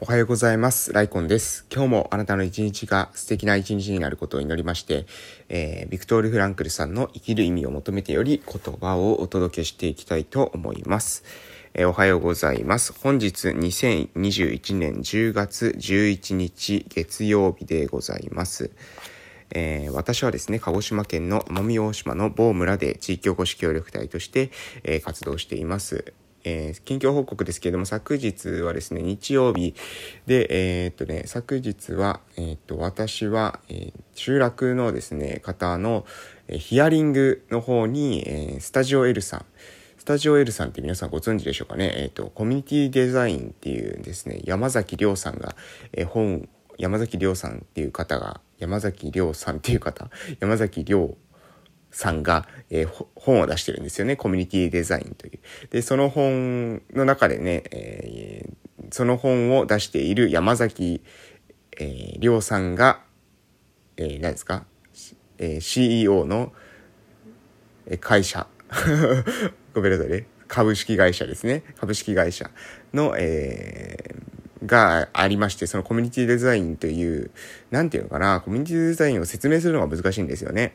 おはようございます。ライコンです。今日もあなたの一日が素敵な一日になることを祈りまして、えー、ビクトール・フランクルさんの生きる意味を求めてより言葉をお届けしていきたいと思います。えー、おはようございます。本日2021年10月11日月曜日でございます。えー、私はですね、鹿児島県の奄美大島の某村で地域おこし協力隊として、えー、活動しています。えー、近況報告ですけれども、昨日はですね、日曜日で、えー、っとね、昨日は、えー、っと、私は、えー、集落のですね、方の、えー、ヒアリングの方に、えー、スタジオ L さん、スタジオ L さんって皆さんご存知でしょうかね。えっ、と、コミュニティデザインっていうですね、山崎亮さんが、えー、本、山崎亮さんっていう方が、山崎亮さんっていう方、山崎亮さんが、えー、本を出してるんですよね。コミュニティデザインという。で、その本の中でね、えー、その本を出している山崎、えー、亮さんが、えー、何ですか、えー、CEO の会社。ごめんなさいね。株式会社ですね。株式会社の、えー、がありまして、そのコミュニティデザインという、なんていうのかな、コミュニティデザインを説明するのが難しいんですよね。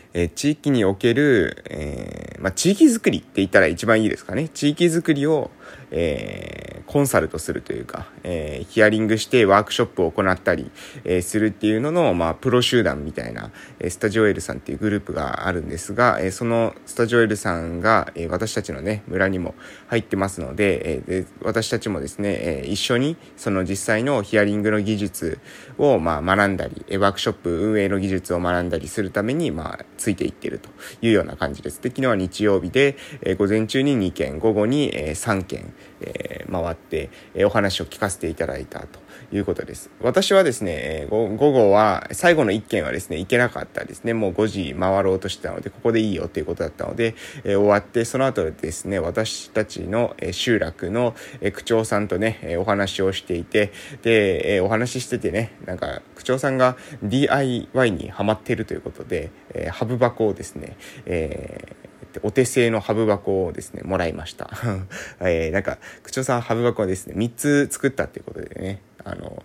えー、地域における、えー、まあ、地域づくりって言ったら一番いいですかね。地域づくりを、えー、コンサルトするというか、え、ヒアリングしてワークショップを行ったり、え、するっていうのの、まあ、プロ集団みたいな、え、スタジオエルさんっていうグループがあるんですが、え、そのスタジオエルさんが、え、私たちのね、村にも入ってますので、え、で私たちもですね、え、一緒にその実際のヒアリングの技術を、まあ、学んだり、ワークショップ運営の技術を学んだりするために、まあ、ついていってるというような感じです。で、昨日は日曜日で、えー、午前中に2件、午後に、えー、3件、えー、回って、えー、お話を聞かせていただいたということです。私はですね、午後は、最後の1件はですね、行けなかったですね。もう5時回ろうとしてたので、ここでいいよということだったので、えー、終わって、その後ですね、私たちの、えー、集落の、えー、区長さんとね、えー、お話をしていて、で、えー、お話ししててね、なんか、区長さんが DIY にハマっているということで、えー、ハブ箱をですね、えーお手製のハブ箱をですね、もらいました。えー、なんか、区長さんハブ箱をですね、3つ作ったっていうことでね、あの、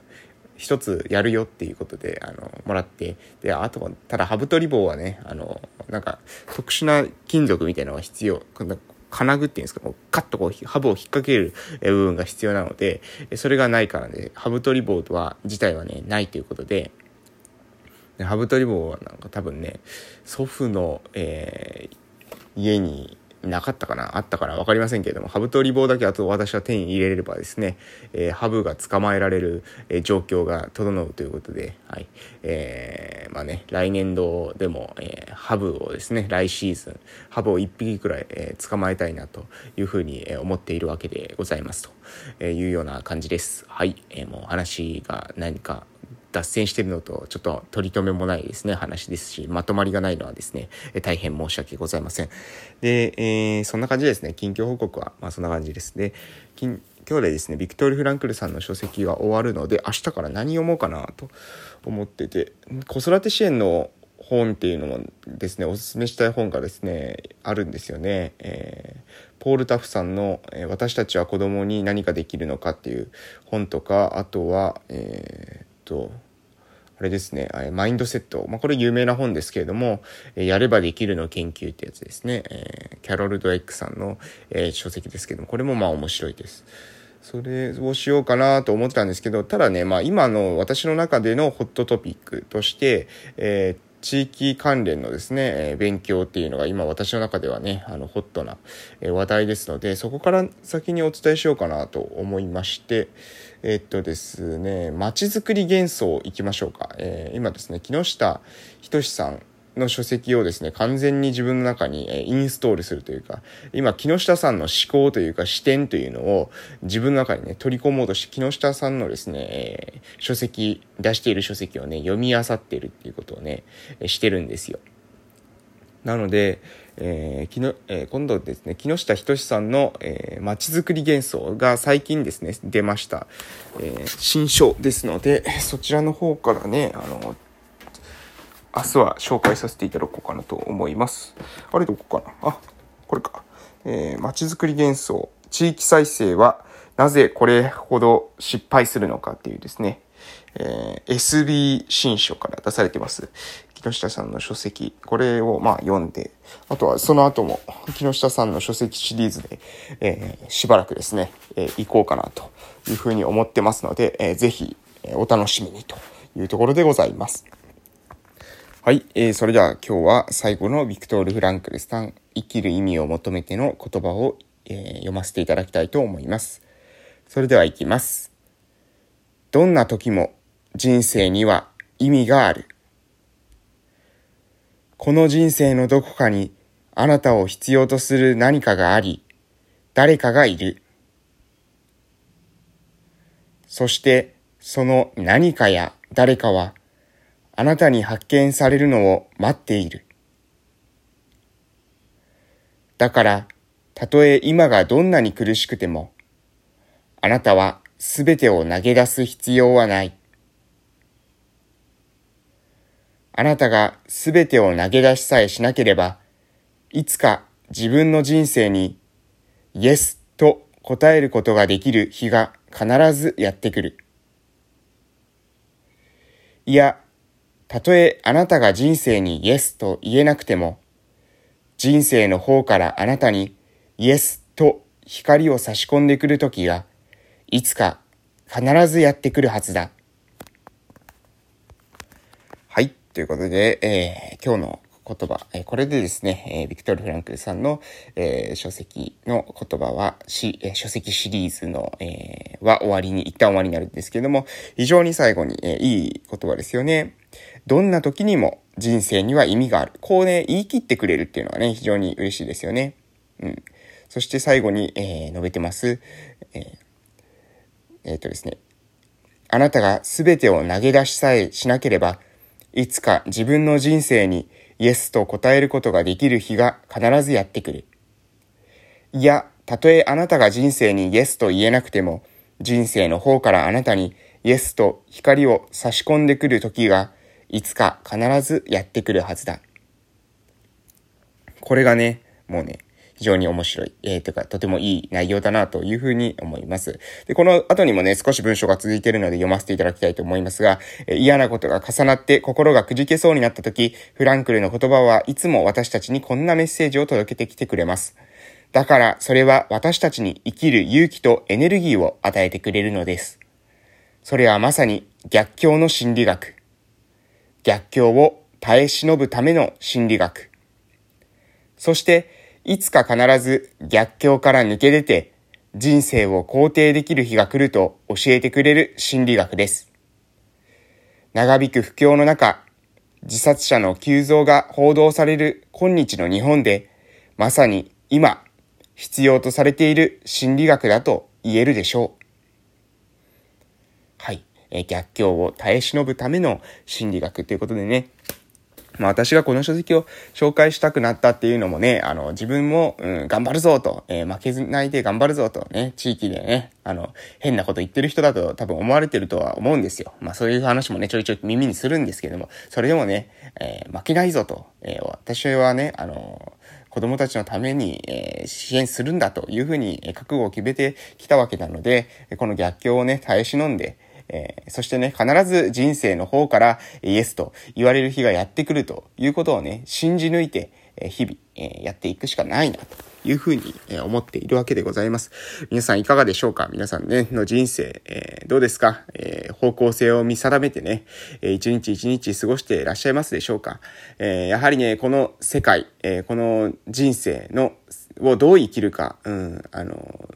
一つやるよっていうことで、あの、もらって、で、あとは、ただハブ取り棒はね、あの、なんか、特殊な金属みたいなのが必要。金具っていうんですか、こうカッとこう、ハブを引っ掛ける部分が必要なので、それがないからね、ハブ取り棒とは、自体はね、ないということで、ハブ取り棒はなんか多分ね、祖父の、えー、家になかったかな？あったかなわかりませんけれども、ハブとリボーだけあと私は手に入れればですね、えー、ハブが捕まえられる、えー、状況が整うということで、はい。えー、まあね、来年度でも、え、ハブをですね、来シーズン、ハブを1匹くらい、え、捕まえたいなというふうに、思っているわけでございますというような感じです。はい。えー、もう話が何か脱線してるのとちょっと取り留めもないですね、話ですし、まとまりがないのはですね、大変申し訳ございません。で、えー、そんな感じですね、近況報告は、まあそんな感じですね。今日でですね、ビクトール・フランクルさんの書籍が終わるので、明日から何読もうかなと思ってて、子育て支援の本っていうのもですね、おすすめしたい本がですね、あるんですよね。えー、ポール・タフさんの、えー、私たちは子供に何かできるのかっていう本とか、あとは、えー、っと、あれですね、マインドセット。まあ、これ有名な本ですけれども、やればできるの研究ってやつですね。えキャロル・ドエックさんの、え書籍ですけども、これもまあ面白いです。それをしようかなと思ってたんですけど、ただね、まあ今の私の中でのホットトピックとして、えー、地域関連のですね、え勉強っていうのが今私の中ではね、あの、ホットな、え話題ですので、そこから先にお伝えしようかなと思いまして、えっとですね、まちづくり幻想行きましょうか。えー、今ですね、木下仁さんの書籍をですね、完全に自分の中に、えインストールするというか、今、木下さんの思考というか視点というのを自分の中にね、取り込もうとして、木下さんのですね、えー、書籍、出している書籍をね、読み漁っているっていうことをね、してるんですよ。なので、えーきのえー、今度ですね、木下仁さんの、えー、街づくり幻想が最近ですね、出ました、えー、新書ですので、そちらの方からね、あの、明日は紹介させていただこうかなと思います。あれどこかな？あ、これか。えー、街づくり幻想、地域再生はなぜこれほど失敗するのかっていうですね、えー、SB 新書から出されてます。木下さんの書籍、これをまあ読んで、あとはその後も木下さんの書籍シリーズで、えー、しばらくですね、えー、行こうかなというふうに思ってますので、えー、ぜひ、えお楽しみにというところでございます。はい、えー、それでは今日は最後のビクトール・フランクルさん、生きる意味を求めての言葉を、えー、読ませていただきたいと思います。それでは行きます。どんな時も人生には意味がある。この人生のどこかにあなたを必要とする何かがあり、誰かがいる。そしてその何かや誰かはあなたに発見されるのを待っている。だから、たとえ今がどんなに苦しくても、あなたはすべてを投げ出す必要はない。あなたがすべてを投げ出しさえしなければ、いつか自分の人生に、イエスと答えることができる日が必ずやってくる。いや、たとえあなたが人生にイエスと言えなくても、人生の方からあなたにイエスと光を差し込んでくるときが、いつか必ずやってくるはずだ。はい。ということで、えー、今日の言葉、え、これでですね、えー、ビクトル・フランクルさんの、え、書籍の言葉は、し、え、書籍シリーズの、え、は終わりに、一旦終わりになるんですけども、非常に最後に、え、いい言葉ですよね。どんな時にも人生には意味がある。こうね、言い切ってくれるっていうのはね、非常に嬉しいですよね。うん。そして最後に、えー、述べてます。えーえっ、とですね、あなたが全てを投げ出しさえしなければ、いつか自分の人生にイエスと答えることができる日が必ずやってくる。いや、たとえあなたが人生にイエスと言えなくても、人生の方からあなたにイエスと光を差し込んでくる時が、いつか必ずやってくるはずだ。これがね、もうね、非常に面白い、えー、というか、とてもいい内容だなというふうに思います。で、この後にもね、少し文章が続いているので読ませていただきたいと思いますが、え、嫌なことが重なって心がくじけそうになった時、フランクルの言葉はいつも私たちにこんなメッセージを届けてきてくれます。だから、それは私たちに生きる勇気とエネルギーを与えてくれるのです。それはまさに逆境の心理学。逆境を耐え忍ぶための心理学。そして、いつか必ず逆境から抜け出て人生を肯定できる日が来ると教えてくれる心理学です。長引く不況の中、自殺者の急増が報道される今日の日本で、まさに今、必要とされている心理学だと言えるでしょう。はい。え逆境を耐え忍ぶための心理学ということでね、まあ私がこの書籍を紹介したくなったっていうのもね、あの、自分も、うん、頑張るぞと、えー、負けずないで頑張るぞとね、地域でね、あの、変なこと言ってる人だと多分思われてるとは思うんですよ。まあそういう話もね、ちょいちょい耳にするんですけども、それでもね、えー、負けないぞと、えー、私はね、あの、子供たちのために、え、支援するんだというふうに、覚悟を決めてきたわけなので、この逆境をね、耐え忍んで、えー、そしてね、必ず人生の方からイエスと言われる日がやってくるということをね、信じ抜いて、え日々、えやっていくしかないなというふうに、え思っているわけでございます。皆さんいかがでしょうか？皆さんね、の人生、えー、どうですか、えー、方向性を見定めてね、えー、一日一日過ごしていらっしゃいますでしょうか、えやはりね、この世界、えこの人生の、をどう生きるか、うん、あの、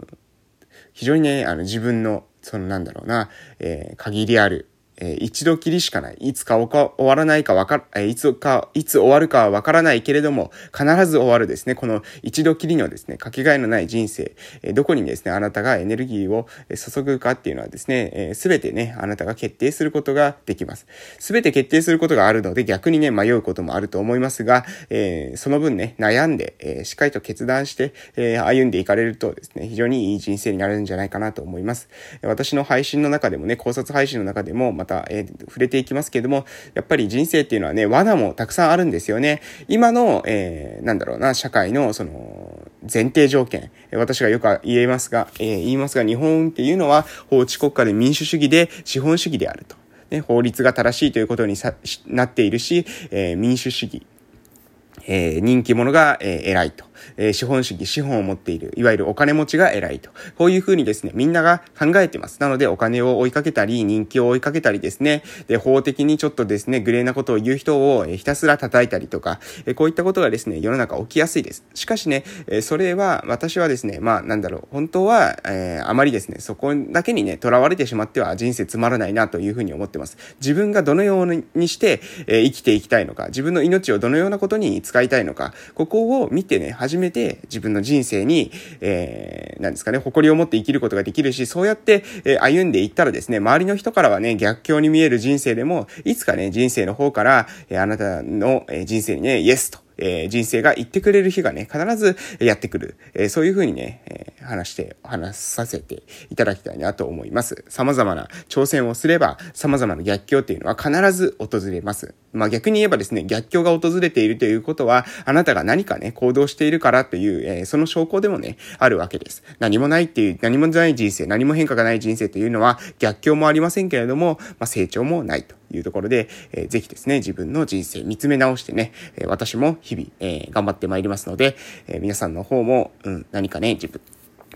非常にね、あの自分のそのなんだろうな、えー、限りあるえー、一度きりしかない。いつか終わらないかわか、えー、いつか、いつ終わるかはわからないけれども、必ず終わるですね。この一度きりのですね、かけがえのない人生、えー、どこにですね、あなたがエネルギーを注ぐかっていうのはですね、す、え、べ、てね、あなたが決定することができます。すべて決定することがあるので、逆にね、迷うこともあると思いますが、えー、その分ね、悩んで、えー、しっかりと決断して、えー、歩んでいかれるとですね、非常にいい人生になるんじゃないかなと思います。私の配信の中でもね、考察配信の中でも、また、えー、触れていきますけれども、やっぱり人生っていうのはね、罠もたくさんあるんですよね。今の、えー、なんだろうな、社会の、その、前提条件。私がよく言えますが、えー、言いますが、日本っていうのは法治国家で民主主義で資本主義であると。ね、法律が正しいということにさなっているし、えー、民主主義、えー、人気者が、えー、偉いと。えー、資本主義、資本を持っている、いわゆるお金持ちが偉いと。こういうふうにですね、みんなが考えてます。なので、お金を追いかけたり、人気を追いかけたりですね、で、法的にちょっとですね、グレーなことを言う人を、えひたすら叩いたりとか、えこういったことがですね、世の中起きやすいです。しかしね、えそれは、私はですね、まあ、なんだろう、本当は、えー、あまりですね、そこだけにね、囚われてしまっては人生つまらないなというふうに思ってます。自分がどのようにして、え生きていきたいのか、自分の命をどのようなことに使いたいのか、ここを見てね、初初めて自分の人生に、えー、なんですかね、誇りを持って生きることができるし、そうやって、えー、歩んでいったらですね、周りの人からはね、逆境に見える人生でも、いつかね、人生の方から、えー、あなたの、え人生にね、イエスと、えー、人生が言ってくれる日がね、必ずやってくる。えー、そういうふうにね、えー、話して、話させていただきたいなと思います。様々な挑戦をすれば、様々な逆境っていうのは必ず訪れます。まあ逆に言えばですね、逆境が訪れているということは、あなたが何かね、行動しているからという、えー、その証拠でもね、あるわけです。何もないっていう、何もない人生、何も変化がない人生というのは、逆境もありませんけれども、まあ成長もないと。いうところで、えー、ぜひですね、自分の人生見つめ直してね、えー、私も日々、えー、頑張ってまいりますので、えー、皆さんの方も、うん、何かね、自分、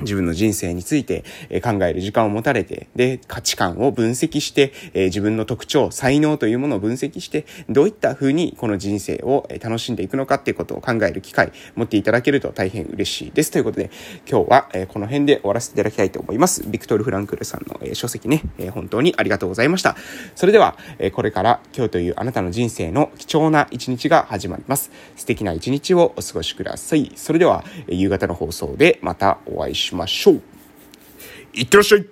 自分の人生について考える時間を持たれて、で、価値観を分析して、自分の特徴、才能というものを分析して、どういった風にこの人生を楽しんでいくのかっていうことを考える機会、持っていただけると大変嬉しいです。ということで、今日はこの辺で終わらせていただきたいと思います。ビクトル・フランクルさんの書籍ね、本当にありがとうございました。それでは、これから今日というあなたの人生の貴重な一日が始まります。素敵な一日をお過ごしください。それでは、夕方の放送でまたお会いしましょう。しましょう。いってらっしゃい。